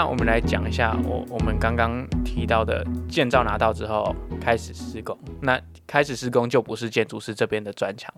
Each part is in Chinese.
那我们来讲一下我我们刚刚提到的建造拿到之后开始施工。那开始施工就不是建筑师这边的专长，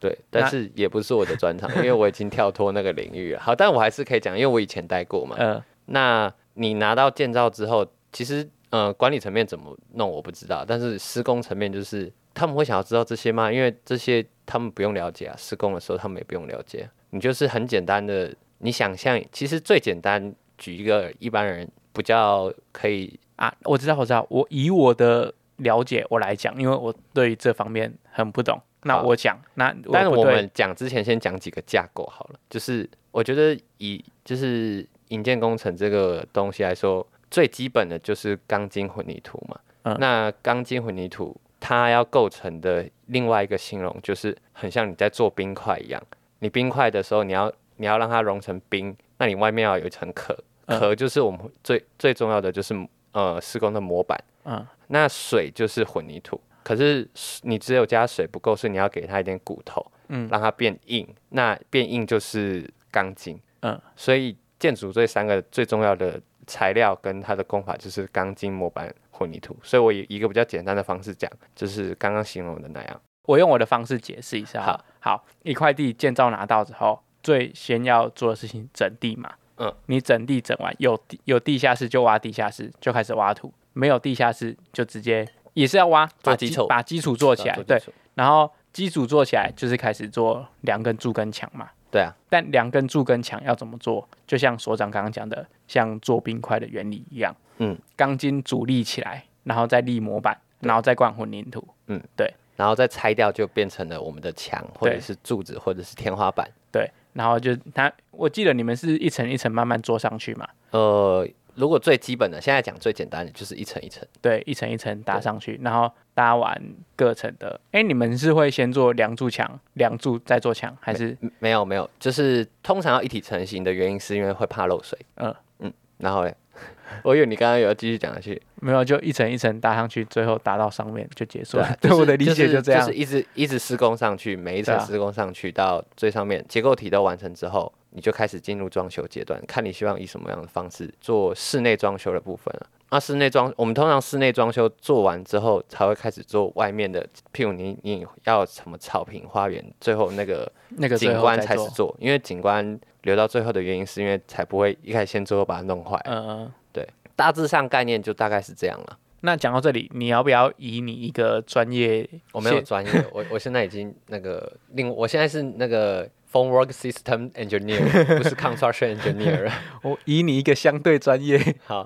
对，但是也不是我的专长，因为我已经跳脱那个领域了。好，但我还是可以讲，因为我以前待过嘛。嗯、呃，那你拿到建造之后，其实呃管理层面怎么弄我不知道，但是施工层面就是他们会想要知道这些吗？因为这些他们不用了解啊，施工的时候他们也不用了解。你就是很简单的，你想象，其实最简单。举一个一般人比较可以啊，我知道，我知道，我以我的了解我来讲，因为我对这方面很不懂。那我讲，那但是我们讲之前先讲几个架构好了。就是我觉得以就是引建工程这个东西来说，最基本的就是钢筋混凝土嘛。嗯。那钢筋混凝土它要构成的另外一个形容，就是很像你在做冰块一样。你冰块的时候，你要你要让它融成冰，那你外面要有一层壳。壳就是我们最最重要的，就是呃施工的模板。嗯，那水就是混凝土，可是你只有加水不够，所以你要给它一点骨头，嗯，让它变硬。那变硬就是钢筋。嗯，所以建筑这三个最重要的材料跟它的工法就是钢筋、模板、混凝土。所以我以一个比较简单的方式讲，就是刚刚形容的那样。我用我的方式解释一下。好，好，一块地建造拿到之后，最先要做的事情整地嘛。嗯，你整地整完，有地有地下室就挖地下室，就开始挖土；没有地下室就直接也是要挖，把基础把基础做起来。对，然后基础做起来就是开始做梁跟柱跟墙嘛。对啊，但梁跟柱跟墙要怎么做？就像所长刚刚讲的，像做冰块的原理一样。嗯，钢筋主立起来，然后再立模板，然后再灌混凝土。嗯，对，然后再拆掉就变成了我们的墙，或者是柱子，或者是天花板。对。然后就他，我记得你们是一层一层慢慢做上去嘛？呃，如果最基本的，现在讲最简单的就是一层一层，对，一层一层搭上去，然后搭完各层的。哎，你们是会先做梁柱墙，梁柱再做墙，还是没，没有没有？就是通常要一体成型的原因是因为会怕漏水。嗯嗯，然后嘞。我以为你刚刚有要继续讲下去，没有，就一层一层搭上去，最后搭到上面就结束了。对，我的理解就这样，就是一直一直施工上去，每一层施工上去到最上面，结构体都完成之后，你就开始进入装修阶段，看你希望以什么样的方式做室内装修的部分了。那室内装，我们通常室内装修做完之后，才会开始做外面的，譬如你你要什么草坪、花园，最后那个那个景观才是做，因为景观留到最后的原因，是因为才不会一开始先最后把它弄坏。嗯嗯。对大致上概念就大概是这样了。那讲到这里，你要不要以你一个专业？我没有专业，我我现在已经那个另，我现在是那个 Formwork System Engineer，不是 Construction Engineer。我以你一个相对专业好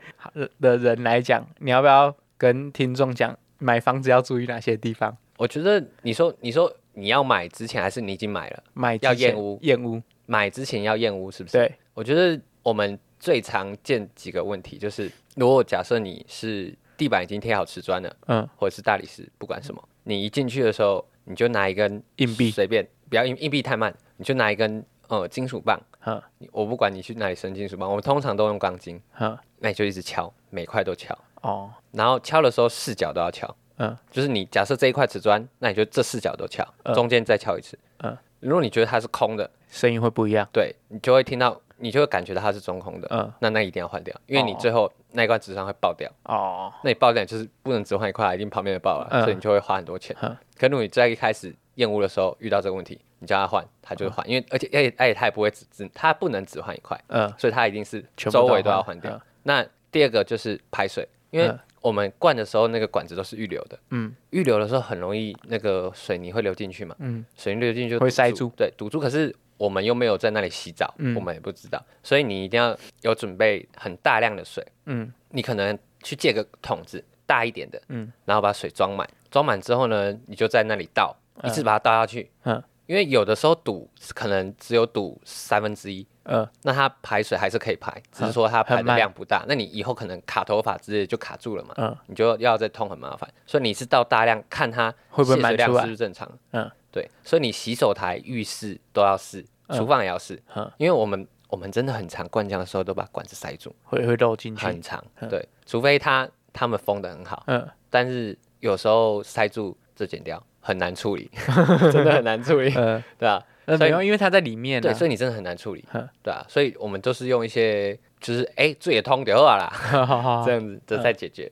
的人来讲，你要不要跟听众讲买房子要注意哪些地方？我觉得你说你说你要买之前，还是你已经买了？买要验屋，验屋。买之前要验屋，是不是？对。我觉得我们最常见几个问题就是。如果假设你是地板已经贴好瓷砖了，嗯，或者是大理石，不管什么，你一进去的时候，你就拿一根硬币，随便，不要硬硬币太慢，你就拿一根呃金属棒，嗯，我不管你去哪里生金属棒，我们通常都用钢筋，嗯，那你就一直敲，每块都敲，哦，然后敲的时候四角都要敲，嗯，就是你假设这一块瓷砖，那你就这四角都敲，中间再敲一次，嗯，如果你觉得它是空的，声音会不一样，对，你就会听到。你就会感觉到它是中空的，嗯，那那一定要换掉，因为你最后那一块瓷砖会爆掉，哦，那你爆掉就是不能只换一块，一定旁边的爆了，嗯、所以你就会花很多钱。嗯、可如果你在一开始验屋的时候遇到这个问题，你叫他换，他就会换，嗯、因为而且而且而且他也不会只只，他不能只换一块，嗯，所以他一定是周围都要换掉。嗯、那第二个就是排水，因为我们灌的时候那个管子都是预留的，嗯，预留的时候很容易那个水泥会流进去嘛，嗯，水泥流进去就会塞住，对，堵住。可是我们又没有在那里洗澡，嗯、我们也不知道，所以你一定要有准备很大量的水。嗯，你可能去借个桶子大一点的，嗯，然后把水装满，装满之后呢，你就在那里倒，一次把它倒下去。嗯，因为有的时候堵可能只有堵三分之一，嗯，那它排水还是可以排，只是说它排的量不大。那你以后可能卡头发之类就卡住了嘛，嗯，你就要再通很麻烦。所以你是倒大量，看它会不会满出来，是不是正常？嗯，对，所以你洗手台、浴室都要试。厨房也要试，嗯、因为我们我们真的很常灌浆的时候都把管子塞住，会会漏进去，很长，嗯、对，除非他他们封的很好，嗯，但是有时候塞住就剪掉很难处理，真的很难处理，嗯，对啊，所以因为它在里面，对，所以你真的很难处理，嗯、对啊，所以我们都是用一些就是哎，最也通就好啦，这样子就再解决。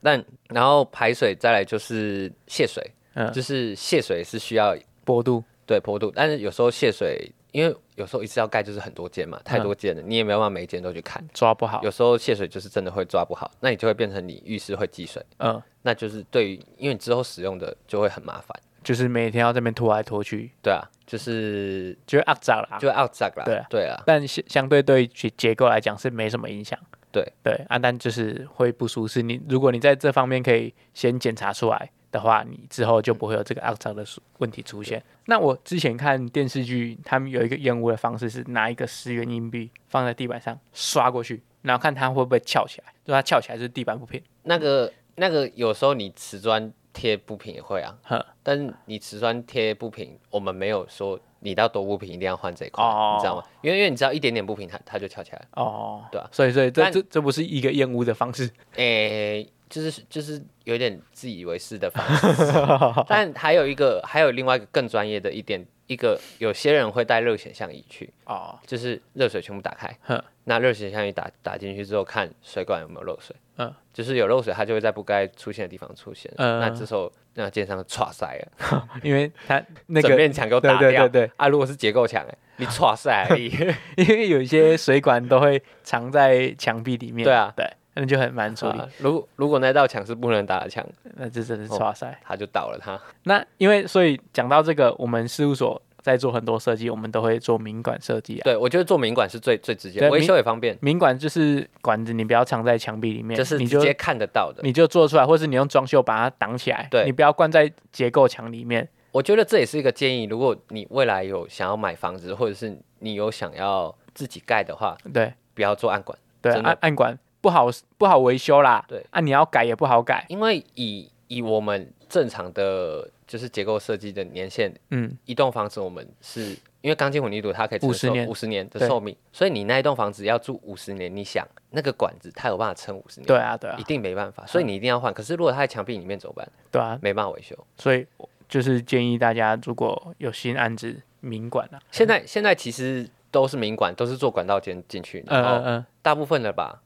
但然后排水再来就是泄水，就是泄水是需要坡度，对坡度，但是有时候泄水，因为有时候一次要盖就是很多间嘛，太多间了，你也没有办法每一间都去看，抓不好。有时候泄水就是真的会抓不好，那你就会变成你浴室会积水，嗯，那就是对于因为你之后使用的就会很麻烦。就是每天要这边拖来拖去，对啊，就是就肮脏啦，就肮脏啦，对啊，对啊。但相相对对结结构来讲是没什么影响，对。对啊，但就是会不舒适。你如果你在这方面可以先检查出来的话，你之后就不会有这个肮脏的问题出现。那我之前看电视剧，他们有一个验屋的方式是拿一个十元硬币放在地板上刷过去，然后看它会不会翘起来。如果它翘起来，就是地板不平。那个那个有时候你瓷砖。贴不平也会啊，呵但是你瓷砖贴不平，我们没有说你到多不平一定要换这一块，哦、你知道吗？因为因为你知道一点点不平它它就翘起来哦，对啊，所以所以这但这这不是一个验屋的方式，诶、欸，就是就是有点自以为是的方式，但还有一个还有另外一个更专业的一点，一个有些人会带热显像仪去哦，就是热水全部打开，那热显像仪打打进去之后看水管有没有漏水。嗯，就是有漏水，它就会在不该出现的地方出现。嗯，那这时候那建商剉赛了，因为它那个整面墙给我打掉。对对对啊，如果是结构墙，哎，你剉赛而已。因为有一些水管都会藏在墙壁里面。对啊，对，那就很难处理。如如果那道墙是不能打的墙，那这真的是剉赛，它就倒了。他那因为所以讲到这个，我们事务所。在做很多设计，我们都会做明管设计啊。对，我觉得做明管是最最直接，维修也方便。明管就是管子，你不要藏在墙壁里面，就是直接看得到的，你就做出来，或是你用装修把它挡起来。对，你不要关在结构墙里面。我觉得这也是一个建议，如果你未来有想要买房子，或者是你有想要自己盖的话，对，不要做暗管。对，暗暗管不好不好维修啦。对，啊，你要改也不好改，因为以以我们正常的。就是结构设计的年限，嗯，一栋房子我们是因为钢筋混凝土它可以五十年五十年的寿命，所以你那一栋房子要住五十年，你想那个管子它有办法撑五十年？对啊，对啊，一定没办法，所以你一定要换。嗯、可是如果它在墙壁里面怎么办？对啊，没办法维修。所以就是建议大家如果有新安置民管啊，现在现在其实都是民管，都是做管道间进去，然后大部分的吧，我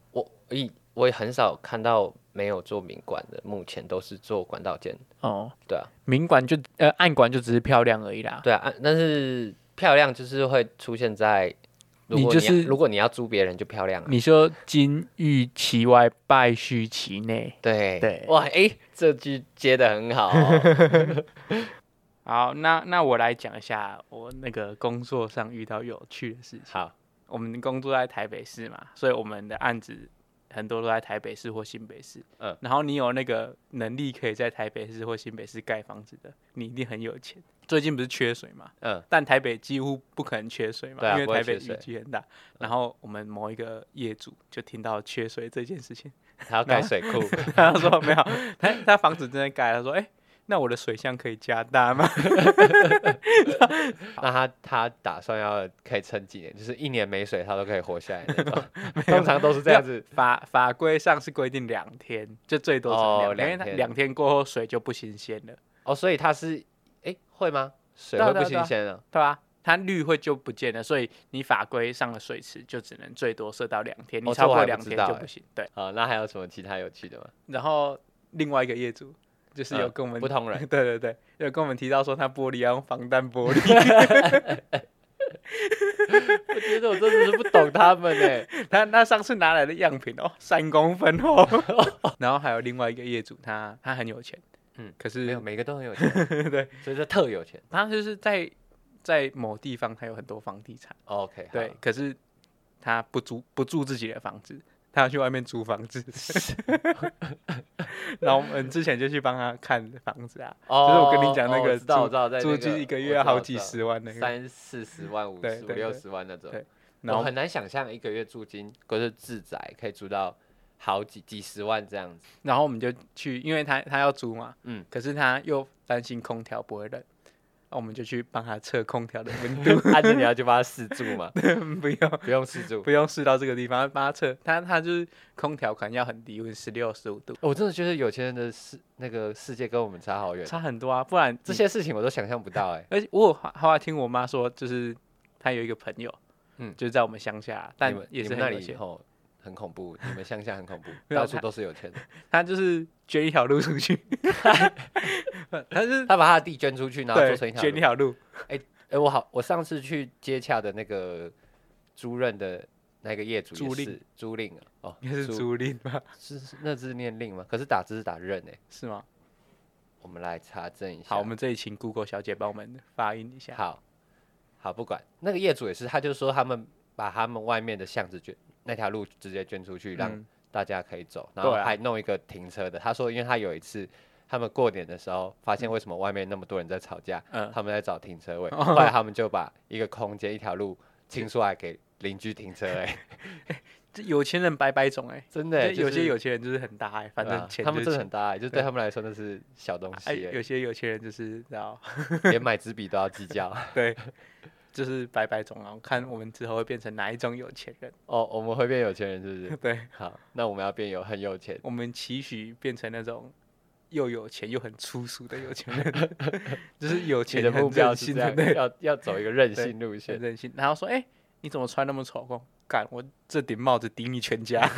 一我也很少看到。没有做明管的，目前都是做管道间。哦，对啊，明管就呃暗管就只是漂亮而已啦。对啊，暗但是漂亮就是会出现在，你就是如果你要租别人就漂亮了。你说金玉其外，败絮其内。对对，哇，哎，这句接的很好哦。好，那那我来讲一下我那个工作上遇到有趣的事情。好，我们工作在台北市嘛，所以我们的案子。很多都在台北市或新北市，嗯，然后你有那个能力可以在台北市或新北市盖房子的，你一定很有钱。最近不是缺水嘛，嗯，但台北几乎不可能缺水嘛，因为台北雨季很大。然后我们某一个业主就听到缺水这件事情，他要盖水库，他说没有，他 他房子正在盖，他说哎。那我的水箱可以加大吗？那他他打算要可以撑几年？就是一年没水，他都可以活下来那种。通常都是这样子。法法规上是规定两天，就最多是两天。两天过后水就不新鲜了。哦，所以它是哎会吗？水会不新鲜了？对啊，它氯会就不见了。所以你法规上的水池就只能最多设到两天，你超过两天就不行。对。啊，那还有什么其他有趣的吗？然后另外一个业主。就是有跟我们、嗯、不同人，对对对，有跟我们提到说他玻璃要用防弹玻璃。我觉得我真的是不懂他们哎，他他上次拿来的样品哦，三公分厚。然后还有另外一个业主，他他很有钱，嗯，可是没有每个都很有钱，对，所以说特有钱。他就是在在某地方他有很多房地产，OK，对，可是他不租不住自己的房子。他要去外面租房子，然后我们之前就去帮他看房子啊，就是我跟你讲那个租租金一个月要好几十万那个，三四十万、五十五六十万那种，然后很难想象一个月租金，可是自宅可以租到好几几十万这样子。然后我们就去，因为他他要租嘛，嗯，可是他又担心空调不会冷。那我们就去帮他测空调的温度，按 着你要去帮他试住嘛？不用，不用试住，不用试到这个地方，帮他测。他他就是空调可能要很低温，十六十五度。我真的觉得有钱人的世那个世界跟我们差好远，差很多啊！不然这些事情我都想象不到哎。而且我后来听我妈说，就是她有一个朋友，嗯，就是在我们乡下，但也是很有钱。很恐怖，你们乡下很恐怖，到处都是有钱人。他就是捐一条路出去，他是他把他的地捐出去，然后做成一条捐一条路。哎哎，我好，我上次去接洽的那个租赁的那个业主租赁租赁哦，应该是租赁吧？是那字念令吗？可是打字是打任哎，是吗？我们来查证一下。好，我们这里请 Google 小姐帮我们发音一下。好，好，不管那个业主也是，他就说他们把他们外面的巷子捐那条路直接捐出去，让大家可以走，然后还弄一个停车的。他说，因为他有一次他们过年的时候，发现为什么外面那么多人在吵架，他们在找停车位，后来他们就把一个空间一条路清出来给邻居停车。哎，这有钱人白白种哎，真的，有些有钱人就是很大爱，反正钱他们真的很大爱，就对他们来说那是小东西。有些有钱人就是知道，连买支笔都要计较。对。就是白白种啊，看我们之后会变成哪一种有钱人哦。我们会变有钱人，是不是？对，好，那我们要变有很有钱。我们期许变成那种又有钱又很粗俗的有钱人，就是有钱的目标是这样，要要走一个任性路线，任性。然后说，哎、欸，你怎么穿那么丑？我干，我这顶帽子顶你全家。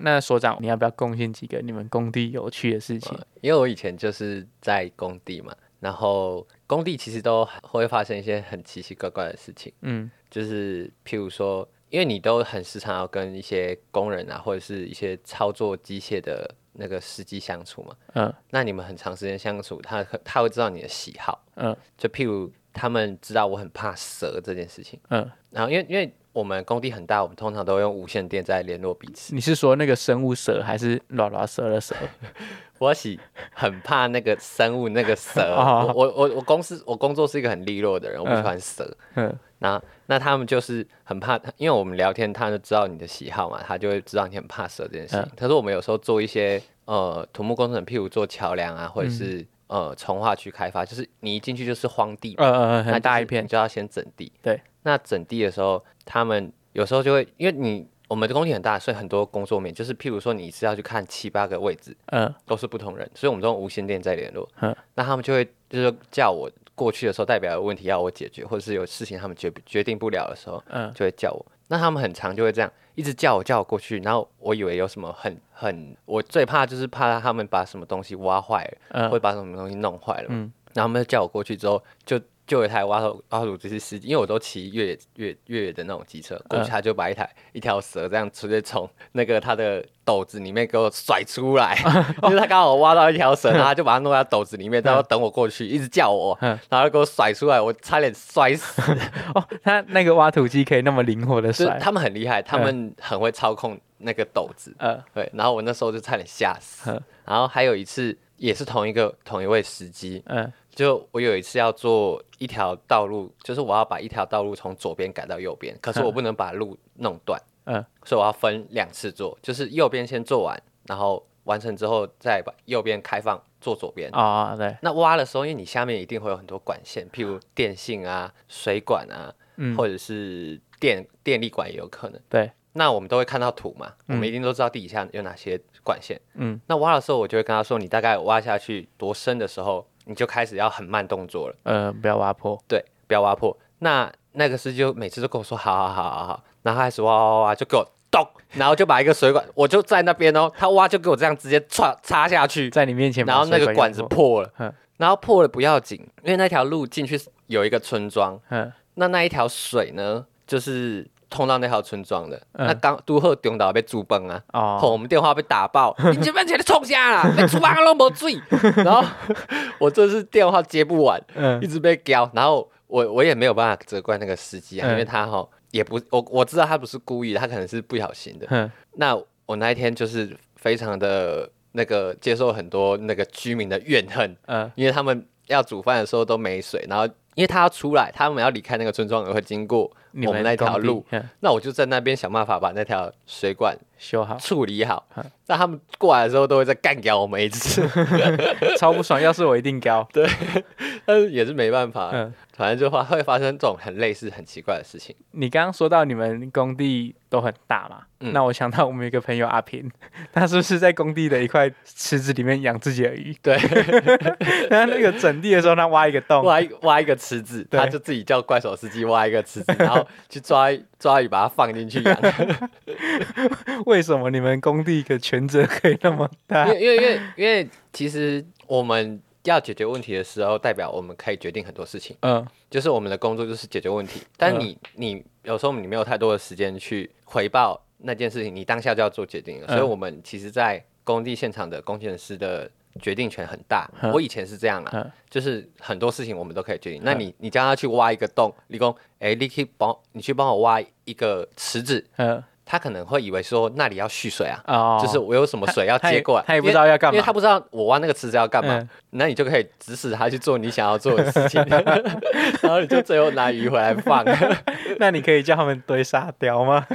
那所长，你要不要贡献几个你们工地有趣的事情？因为我以前就是在工地嘛。然后工地其实都会发生一些很奇奇怪怪的事情，嗯，就是譬如说，因为你都很时常要跟一些工人啊，或者是一些操作机械的那个司机相处嘛，嗯，那你们很长时间相处，他他会知道你的喜好，嗯，就譬如他们知道我很怕蛇这件事情，嗯，然后因为因为。我们工地很大，我们通常都用无线电在联络彼此。你是说那个生物蛇，还是拉拉蛇的蛇？我喜很怕那个生物那个蛇。我我我我公司我工作是一个很利落的人，我不喜欢蛇。嗯，那那他们就是很怕，因为我们聊天，他就知道你的喜好嘛，他就会知道你很怕蛇这件事情。他说我们有时候做一些呃土木工程，譬如做桥梁啊，或者是呃从化区开发，就是你一进去就是荒地，嗯嗯嗯，很大一片，你就要先整地。对。那整地的时候，他们有时候就会，因为你我们的工地很大，所以很多工作面就是，譬如说你是要去看七八个位置，嗯，都是不同人，所以我们都用无线电在联络，嗯，那他们就会就是叫我过去的时候，代表有问题要我解决，或者是有事情他们决决定不了的时候，嗯，就会叫我。那他们很常就会这样一直叫我叫我过去，然后我以为有什么很很，我最怕就是怕他们把什么东西挖坏了，嗯，会把什么东西弄坏了，嗯，然后他们就叫我过去之后就。就有一台挖土挖土机司机，因为我都骑越野越越野的那种机车，过去他就把一台一条蛇这样直接从那个他的斗子里面给我甩出来，就是他刚好挖到一条蛇，然后他就把它弄在斗子里面，然后等我过去，一直叫我，然后给我甩出来，我差点摔死。哦，他那个挖土机可以那么灵活的甩，他们很厉害，他们很会操控那个斗子，嗯，对，然后我那时候就差点吓死。然后还有一次也是同一个同一位司机，嗯。就我有一次要做一条道路，就是我要把一条道路从左边改到右边，可是我不能把路弄断，嗯，所以我要分两次做，就是右边先做完，然后完成之后再把右边开放做左边。啊、哦，对。那挖的时候，因为你下面一定会有很多管线，譬如电信啊、水管啊，嗯、或者是电电力管也有可能。对。那我们都会看到土嘛，嗯、我们一定都知道地底下有哪些管线。嗯。那挖的时候，我就会跟他说，你大概挖下去多深的时候。你就开始要很慢动作了，呃，不要挖破，对，不要挖破。那那个司机就每次都跟我说，好好好好好，然后开始挖挖挖挖，就给我咚，然后就把一个水管，我就在那边哦，他挖就给我这样直接插插下去，在你面前，然后那个管子破了，然后破了不要紧，因为那条路进去有一个村庄，那那一条水呢，就是。通到那条村庄的，嗯、那刚都贺中岛被煮崩啊，哦，我们电话被打爆，你这边钱都冲下了，被煮崩都没水，然后我这次电话接不完，嗯、一直被叫，然后我我也没有办法责怪那个司机啊，嗯、因为他哈也不我我知道他不是故意的，他可能是不小心的，嗯、那我那一天就是非常的那个接受很多那个居民的怨恨，嗯，因为他们要煮饭的时候都没水，然后。因为他要出来，他们要离开那个村庄，也会经过我们那条路。那我就在那边想办法把那条水管修好、处理好。那他们过来的时候，都会再干掉我们一次，超不爽。要是我一定干。对，但是也是没办法，嗯，反正就发会发生这种很类似、很奇怪的事情。你刚刚说到你们工地都很大嘛，嗯，那我想到我们有一个朋友阿平，他是不是在工地的一块池子里面养自己的鱼？对，他那个整地的时候，他挖一个洞，挖一挖一个池子，他就自己叫怪手司机挖一个池子，然后去抓抓鱼，把它放进去养。为什么你们工地的权责可以那么大？因为因为因为因为其实我们。要解决问题的时候，代表我们可以决定很多事情。嗯，就是我们的工作就是解决问题。但你你有时候你没有太多的时间去回报那件事情，你当下就要做决定了。所以，我们其实，在工地现场的工程师的决定权很大。我以前是这样啊，就是很多事情我们都可以决定。那你你叫他去挖一个洞，理工，哎，你可以帮你去帮我挖一个池子。嗯。他可能会以为说那里要蓄水啊，oh, 就是我有什么水要接过来，他，他也不知道要干嘛，因为他不知道我挖那个池子要干嘛，嗯、那你就可以指使他去做你想要做的事情，然后你就最后拿鱼回来放。那你可以叫他们堆沙雕吗？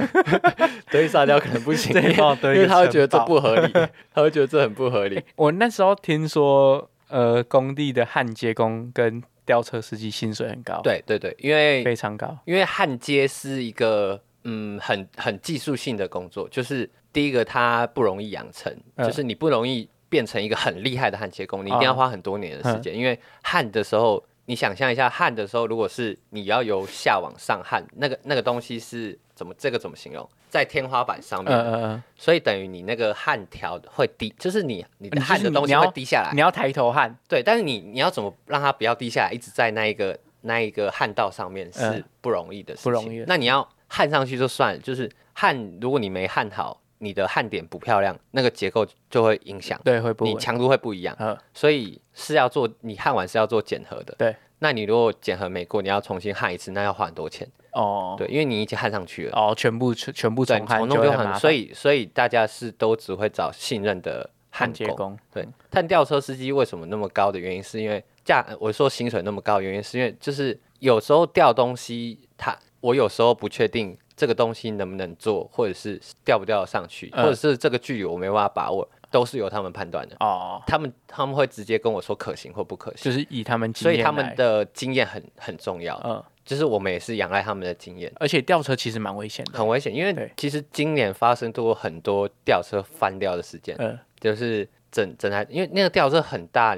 堆沙雕可能不行，因为他会觉得这不合理，他会觉得这很不合理。欸、我那时候听说，呃，工地的焊接工跟吊车司机薪水很高，对对对，因为非常高，因为焊接是一个。嗯，很很技术性的工作，就是第一个它不容易养成，呃、就是你不容易变成一个很厉害的焊接工，你一定要花很多年的时间，哦、因为焊的时候，你想象一下，焊的时候，如果是你要由下往上焊，那个那个东西是怎么这个怎么形容？在天花板上面，呃呃、所以等于你那个焊条会滴，就是你你的焊的东西会滴下来，你要，你要抬头焊，对，但是你你要怎么让它不要滴下来，一直在那一个那一个焊道上面是不容易的事情，呃、不容易，那你要。焊上去就算了，就是焊，如果你没焊好，你的焊点不漂亮，那个结构就会影响，对，会不，你强度会不一样，嗯，所以是要做，你焊完是要做检核的，对，那你如果检核没过，你要重新焊一次，那要花很多钱，哦，对，因为你已经焊上去了，哦，全部全全部重焊就很所以所以大家是都只会找信任的焊接工，对，但吊车司机为什么那么高的原因，是因为价，我说薪水那么高原因，是因为就是有时候吊东西它。我有时候不确定这个东西能不能做，或者是吊不吊得上去，嗯、或者是这个距离我没办法把握，都是由他们判断的。哦，他们他们会直接跟我说可行或不可行，就是以他们经验，所以他们的经验很很重要。嗯，就是我们也是仰赖他们的经验。而且吊车其实蛮危险的，很危险，因为其实今年发生过很多吊车翻掉的事件。嗯，就是整整台，因为那个吊车很大，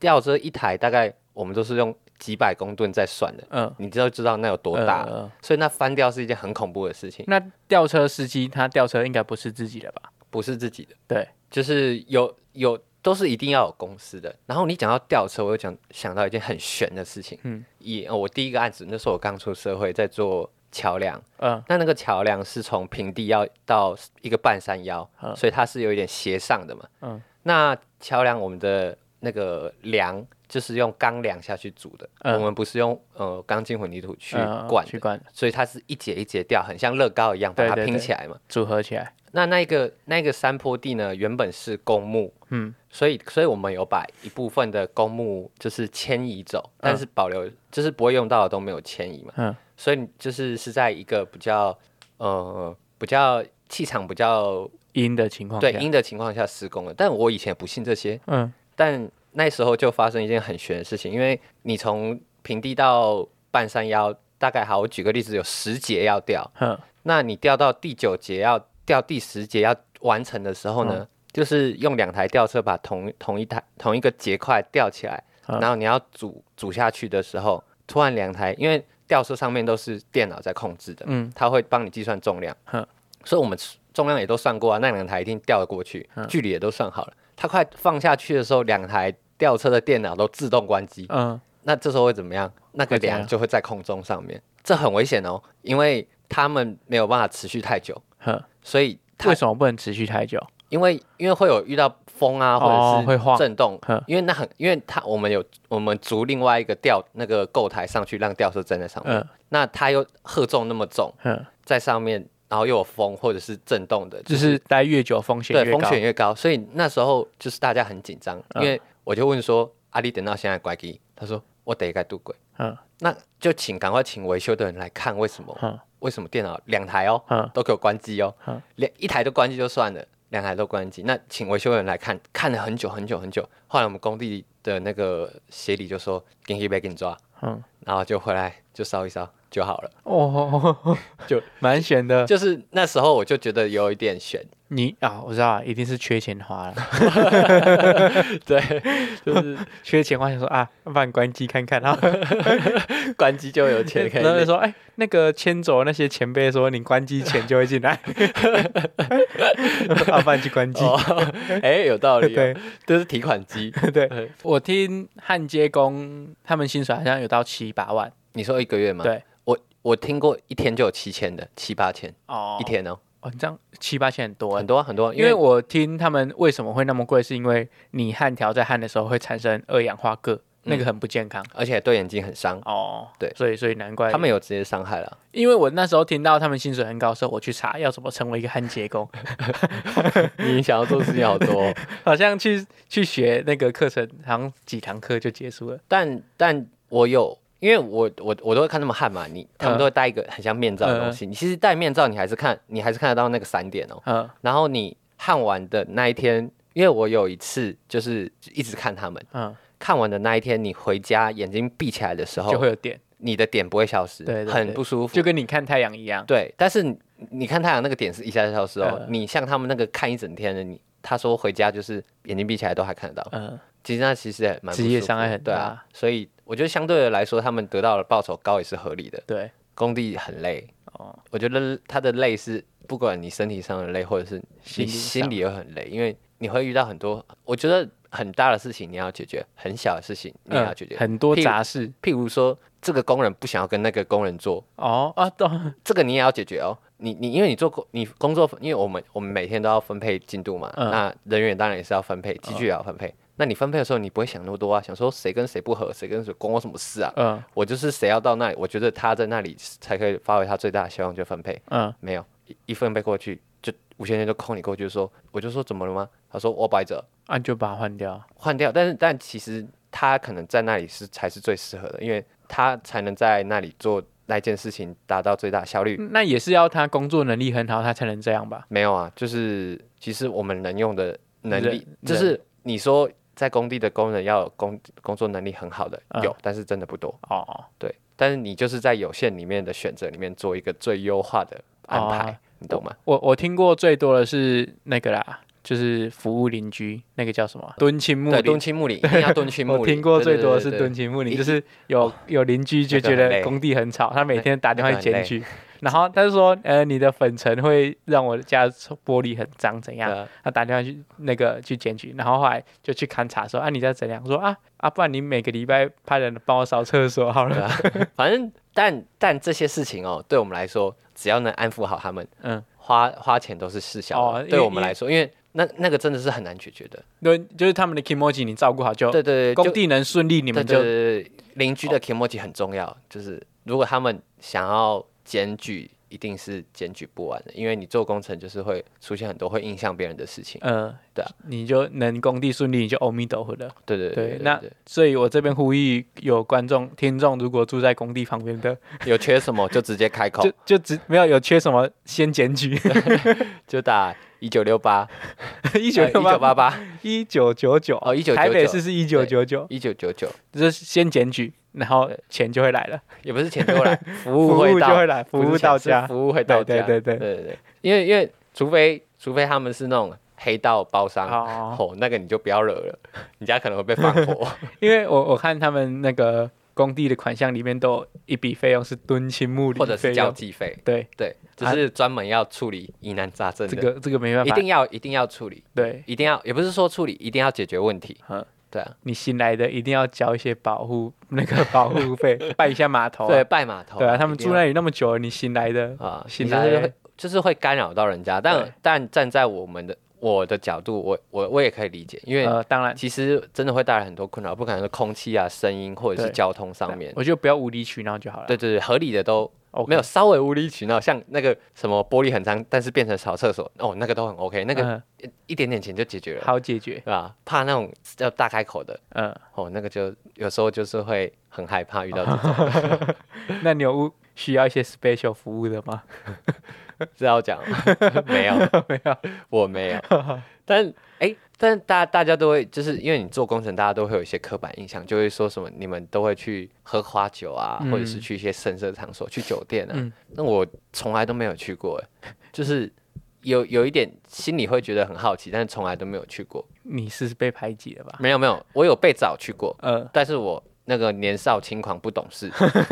吊车一台大概我们都是用。几百公吨在算的，嗯，你就知道那有多大，嗯，所以那翻掉是一件很恐怖的事情。那吊车司机他吊车应该不是自己的吧？不是自己的，对，就是有有都是一定要有公司的。然后你讲到吊车，我又讲想到一件很悬的事情，嗯，以我第一个案子，那时候我刚出社会，在做桥梁，嗯，那那个桥梁是从平地要到一个半山腰，嗯，所以它是有一点斜上的嘛，嗯，那桥梁我们的那个梁。就是用钢梁下去煮的，嗯、我们不是用呃钢筋混凝土去灌，去灌，所以它是一节一节掉，很像乐高一样把它拼起来嘛，组合起来。那那个那个山坡地呢，原本是公墓，嗯，所以所以我们有把一部分的公墓就是迁移走，嗯、但是保留就是不会用到的都没有迁移嘛，嗯，所以就是是在一个比较呃比较气场比较阴的情况，对阴的情况下施工的。但我以前不信这些，嗯，但。那时候就发生一件很悬的事情，因为你从平地到半山腰，大概好，我举个例子，有十节要掉，嗯、那你掉到第九节要掉第十节要完成的时候呢，嗯、就是用两台吊车把同同一台同一个结块吊起来，嗯、然后你要组组下去的时候，突然两台，因为吊车上面都是电脑在控制的，嗯，它会帮你计算重量，嗯、所以我们重量也都算过啊，那两台一定吊得过去，嗯、距离也都算好了。它快放下去的时候，两台吊车的电脑都自动关机。嗯，那这时候会怎么样？那个梁就会在空中上面，这很危险哦，因为他们没有办法持续太久。呵所以为什么不能持续太久？因为因为会有遇到风啊，或者是会震动。哦、因为那很，因为它我们有我们逐另外一个吊那个构台上去，让吊车站在上面。嗯、那它又荷重那么重，呵在上面。然后又有风或者是震动的，就是、就是待越久风险越高，对，风险越高。所以那时候就是大家很紧张，嗯、因为我就问说：“阿里等到现在关机？”他说：“我得该渡轨。”嗯，那就请赶快请维修的人来看为什么？嗯、为什么电脑两台哦，嗯、都给我关机哦？两、嗯、一台都关机就算了，两台都关机。那请维修人来看，看了很久很久很久。后来我们工地的那个协理就说：“给你一杯，给你抓。”嗯，然后就回来就烧一烧就好了。哦，就蛮悬的。就是那时候我就觉得有一点悬。你啊，我知道，一定是缺钱花了。对，就是缺钱花，想说啊，要不然关机看看，然 后关机就有钱可以。然后就说，哎、欸，那个牵走那些前辈说，你关机钱就会进来。要 不然去关机。哎、欸，有道理。对，这是提款机。对，我听焊接工他们薪水好像有到七八万。你说一个月吗？对，我我听过一天就有七千的，七八千哦，一天哦。哦，你这样七八千很多很多很多，因为我听他们为什么会那么贵，是因为你焊条在焊的时候会产生二氧化铬，那个很不健康，而且对眼睛很伤。哦，对，所以所以难怪他们有直接伤害了。因为我那时候听到他们薪水很高的时候，我去查要怎么成为一个焊接工。你想要做的事情好多，好像去去学那个课程，好像几堂课就结束了。但但我有。因为我我我都会看他们汗嘛，你他们都会戴一个很像面罩的东西。嗯、你其实戴面罩，你还是看你还是看得到那个闪点哦。嗯。然后你焊完的那一天，因为我有一次就是一直看他们。嗯。看完的那一天，你回家眼睛闭起来的时候，就会有点，你的点不会消失，对，对，对，很不舒服，就跟你看太阳一样。对，但是你看太阳那个点是一下就消失哦。嗯、你像他们那个看一整天的，你他说回家就是眼睛闭起来都还看得到。嗯。其实那其实也蛮职业伤害很大，所以。我觉得相对的来说，他们得到的报酬高也是合理的。对，工地很累哦。我觉得他的累是不管你身体上的累，或者是你心里也很累，因为你会遇到很多我觉得很大的事情你要解决，很小的事情你也要解决，很多杂事。譬如说，这个工人不想要跟那个工人做哦啊，这个你也要解决哦。你你因为你做工你工作，因为我们我们每天都要分配进度嘛，那人员当然也是要分配，机具也要分配。那你分配的时候，你不会想那么多啊？想说谁跟谁不合，谁跟谁关我什么事啊？嗯，我就是谁要到那里，我觉得他在那里才可以发挥他最大的希望，就分配。嗯，没有一一分配过去，就吴先生就扣你过去说，我就说怎么了吗？他说我摆着，啊，就把它换掉，换掉。但是但其实他可能在那里是才是最适合的，因为他才能在那里做那件事情，达到最大效率。那也是要他工作能力很好，他才能这样吧？没有啊，就是其实我们能用的能力，就是你说。在工地的工人要有工工作能力很好的有，嗯、但是真的不多哦。对，但是你就是在有限里面的选择里面做一个最优化的安排，哦、你懂吗？我我听过最多的是那个啦，就是服务邻居，那个叫什么？敦亲睦邻。敦亲睦邻，一定要敦亲睦邻。我听过最多的是敦亲睦邻，就是有有邻居就觉得工地很吵，他每天打电话去检举。然后他就说，呃，你的粉尘会让我家玻璃很脏，怎样？他、啊、打电话去那个去检举，然后后来就去勘察说，啊，你在怎样？说啊啊，不然你每个礼拜派人帮我扫厕所好了。反正，但但这些事情哦，对我们来说，只要能安抚好他们，嗯，花花钱都是事小。哦，对我们来说，因为，因为那那个真的是很难解决的。对，就是他们的 kimochi 你照顾好就，对对对，工地能顺利，你们就邻居的 kimochi 很重要。哦、就是如果他们想要。检举一定是检举不完的，因为你做工程就是会出现很多会影响别人的事情。嗯，对啊，你就能工地顺利，你就阿弥陀佛了。对对对，那所以我这边呼吁有观众听众，如果住在工地旁边的，有缺什么就直接开口，就就直没有有缺什么先检举，就打一九六八。一九六八。八八。一九九九。哦，一九台北市是一九九九。一九九九，就是先检举。然后钱就会来了，也不是钱就会来，服务会到，服务就会来，服务到家，服务会到家，对对。对对对，因为因为除非除非他们是那种黑道包商，哦，那个你就不要惹了，你家可能会被放火。因为我我看他们那个工地的款项里面都有一笔费用是敦亲睦邻，或者是交际费，对。对，只是专门要处理疑难杂症的，这个这个没办法，一定要一定要处理，对，一定要也不是说处理，一定要解决问题，嗯。对啊，你新来的一定要交一些保护那个保护费，拜一下码头。对，拜码头。对啊，他们住那里那么久了，你新来的啊，新来的就是会干扰到人家。但但站在我们的我的角度，我我我也可以理解，因为当然其实真的会带来很多困扰，不可能是空气啊、声音或者是交通上面。我觉得不要无理取闹就好了。对对对，合理的都。Okay. 没有稍微无理取闹，像那个什么玻璃很脏，但是变成扫厕所，哦，那个都很 OK，那个一点点钱就解决了，好解决，对吧？怕那种要大开口的，嗯，哦，那个就有时候就是会很害怕遇到这种。那你有需要一些 special 服务的吗？这要讲吗？没有，没有，我没有。但哎、欸，但大大家都会，就是因为你做工程，大家都会有一些刻板印象，就会说什么你们都会去喝花酒啊，嗯、或者是去一些深色场所，去酒店啊。嗯、那我从来都没有去过，哎，就是有有一点心里会觉得很好奇，但是从来都没有去过。你是被排挤了吧？没有没有，我有被找去过，呃，但是我。那个年少轻狂不懂事，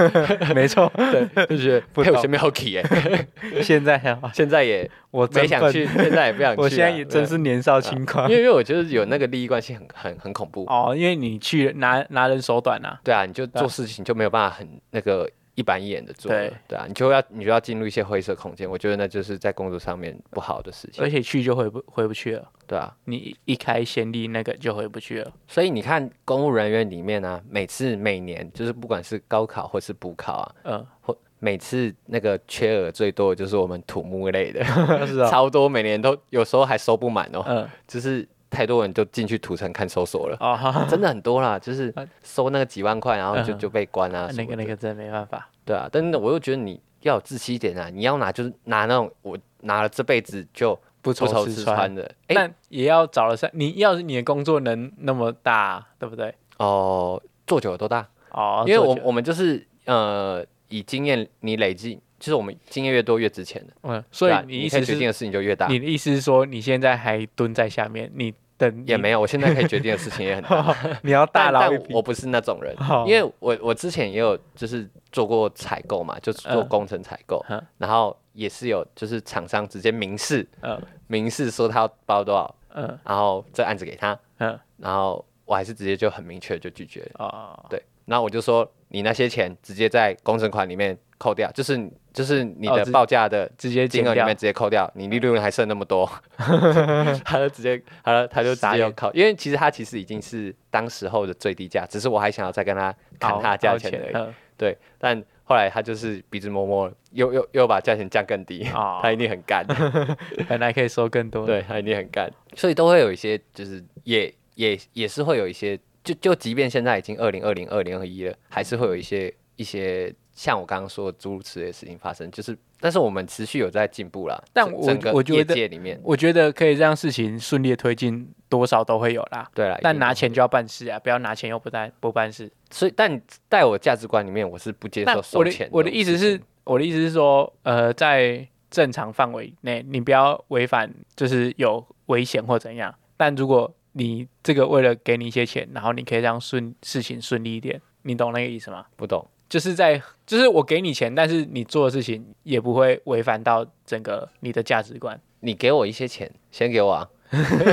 没错，对，就是不太有什么好奇哎。现在现在也我没想去，现在也不想去。我现在也真是年少轻狂，因为因为我觉得有那个利益关系很很很恐怖哦。因为你去拿拿人手短呐，对啊，你就做事情就没有办法很那个。一板一眼的做，对。对啊，你就要你就要进入一些灰色空间，我觉得那就是在工作上面不好的事情，而且去就回不回不去了，对啊，你一开先例那个就回不去了，所以你看公务人员里面呢、啊，每次每年就是不管是高考或是补考啊，嗯，或每次那个缺额最多的就是我们土木类的，是啊，超多，每年都有时候还收不满哦，嗯，就是。太多人就进去土城看守所了，哦，真的很多啦，就是收那个几万块，然后就就被关啊。那个那个真的没办法。对啊，但是我又觉得你要有志气一点啊，你要拿就是拿那种我拿了这辈子就不愁吃穿的。但也要找了三，你要是你的工作能那么大，对不对？哦，做久了多大？哦，因为我我们就是呃以经验你累积，就是我们经验越多越值钱的。嗯，所以你意思决定的事情就越大。你的意思是说你现在还蹲在下面，你等？也没有，我现在可以决定的事情也很大。你要大佬，但我不是那种人，因为我我之前也有就是做过采购嘛，就是做工程采购，然后也是有就是厂商直接明示，嗯明示说他要包多少，嗯然后这案子给他，嗯然后我还是直接就很明确就拒绝了。对，然后我就说你那些钱直接在工程款里面扣掉，就是。就是你的报价的直接金额里面直接扣掉，你利润还剩那么多，他就直接，他他就直接要扣，因为其实他其实已经是当时候的最低价，只是我还想要再跟他砍他的价钱而已。对，但后来他就是鼻子摸摸，又又又把价钱降更低，他一定很干，本来可以收更多，对他一定很干，所以都会有一些，就是也也也是会有一些，就就即便现在已经二零二零二零二一了，还是会有一些一些。像我刚刚说的诸如此类的事情发生，就是，但是我们持续有在进步啦。但我我觉得里面，我觉得可以让事情顺利的推进，多少都会有啦。对啦，但拿钱就要办事啊，不要拿钱又不办不办事。所以，但在我价值观里面，我是不接受收钱的。我的我的意思是，我的意思是说，呃，在正常范围内，你不要违反，就是有危险或怎样。但如果你这个为了给你一些钱，然后你可以让顺事情顺利一点，你懂那个意思吗？不懂。就是在，就是我给你钱，但是你做的事情也不会违反到整个你的价值观。你给我一些钱，先给我啊，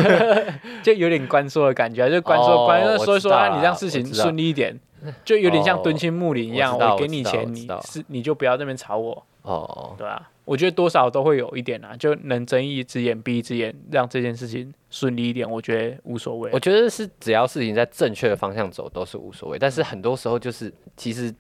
就有点关说的感觉，就关说关说说说啊，你让事情顺利一点，就有点像敦亲睦邻一样。我给你钱，你是你就不要在那边吵我。哦，对啊，我觉得多少都会有一点啊，就能睁一只眼闭一只眼，让这件事情顺利一点，我觉得无所谓。我觉得是只要事情在正确的方向走都是无所谓，但是很多时候就是其实。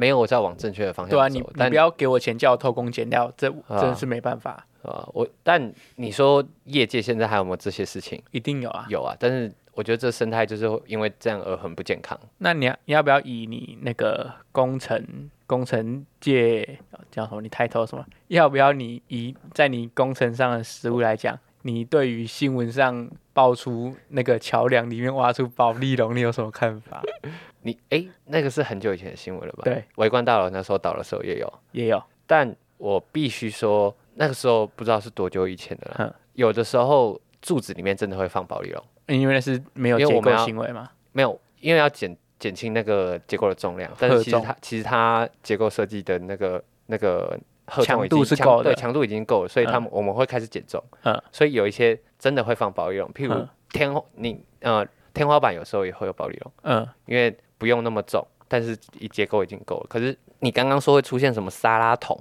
没有在往正确的方向走。对啊，你但你不要给我钱叫我偷工减料，这真的是没办法啊。我但你说业界现在还有没有这些事情？一定有啊，有啊。但是我觉得这生态就是因为这样而很不健康。那你要你要不要以你那个工程工程界叫什么？你抬头什么？要不要你以在你工程上的实务来讲，你对于新闻上爆出那个桥梁里面挖出保丽龙，你有什么看法？你哎、欸，那个是很久以前的新闻了吧？对，围观大楼那时候倒的时候也有，也有。但我必须说，那个时候不知道是多久以前的了。哼有的时候柱子里面真的会放保丽龙，因为那是没有结构行为吗？没有，因为要减减轻那个结构的重量。但是其实它其实它结构设计的那个那个强度是够的，对，强度已经够了，所以他们、嗯、我们会开始减重。嗯，所以有一些真的会放保丽龙，譬如天你呃天花板有时候也会有保丽龙。嗯，因为。不用那么重，但是一结构已经够了。可是你刚刚说会出现什么沙拉桶、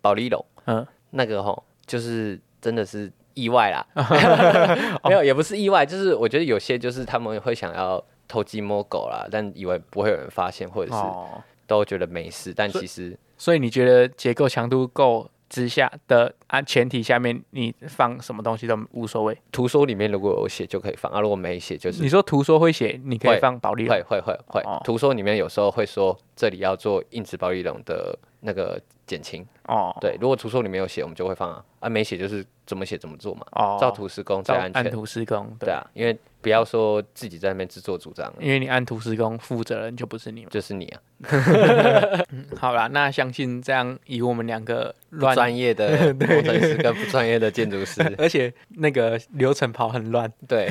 保利龙，嗯，那个吼就是真的是意外啦。没有，也不是意外，就是我觉得有些就是他们会想要偷鸡摸狗啦，但以为不会有人发现，或者是都觉得没事，但其实所，所以你觉得结构强度够？之下的啊前提下面，你放什么东西都无所谓。图说里面如果有写就可以放啊，如果没写就是。你说图说会写，你可以放保利龙。会会会会。图说里面有时候会说这里要做硬质保利龙的那个减轻哦。对，如果图说里没有写，我们就会放啊，啊没写就是怎么写怎么做嘛。哦，照图施工最安全。按图施工，对啊，因为不要说自己在那边自作主张，因为你按图施工，负责人就不是你嘛，就是你啊。好啦，那相信这样以我们两个乱专业的 工程师跟不专业的建筑师，而且那个流程跑很乱，对，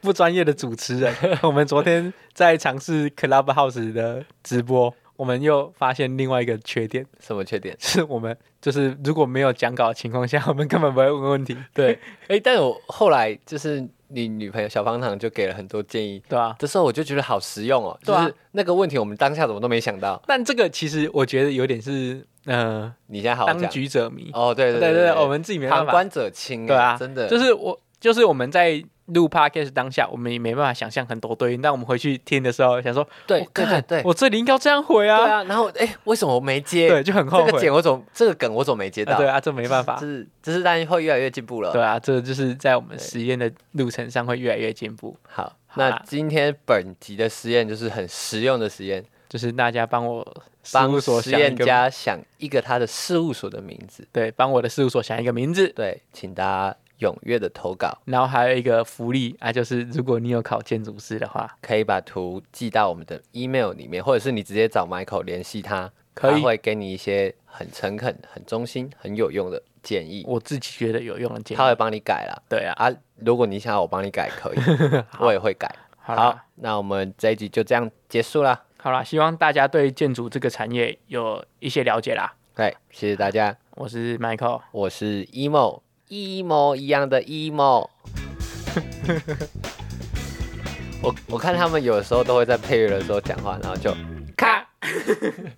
不专业的主持人，我们昨天在尝试 Clubhouse 的直播。我们又发现另外一个缺点，什么缺点？是我们就是如果没有讲稿的情况下，我们根本不会问问题。对，哎、欸，但我后来就是你女朋友小方糖就给了很多建议，对啊，这时候我就觉得好实用哦，对啊、就是那个问题我们当下怎么都没想到。但这个其实我觉得有点是，呃，你现在好好当局者迷。哦，对对对对，对，对，我们自己没办法，旁观者清，对啊，真的，就是我就是我们在。录 podcast 当下，我们也没办法想象很多对应，但我们回去听的时候，想说，对，对对对，我这里应该要这样回啊，对啊，然后，哎、欸，为什么我没接？对，就很后悔。这个梗我总，这个梗我总没接到。啊对啊，这没办法，就是，就是，但是会越来越进步了。对啊，这就是在我们实验的路程上会越来越进步。好，那今天本集的实验就是很实用的实验，就是大家帮我帮实验家想一个他的事务所的名字，对，帮我的事务所想一个名字，对，请大家。踊跃的投稿，然后还有一个福利啊，就是如果你有考建筑师的话，可以把图寄到我们的 email 里面，或者是你直接找 Michael 联系他，可以他会给你一些很诚恳、很忠心、很有用的建议。我自己觉得有用的建议，他会帮你改啦。对啊，啊，如果你想要我帮你改，可以，我也会改。好，好，那我们这一集就这样结束了。好了，希望大家对建筑这个产业有一些了解啦。对，谢谢大家。我是 Michael，我是 Emo。一模一样的 emo，我我看他们有的时候都会在配乐的时候讲话，然后就咔。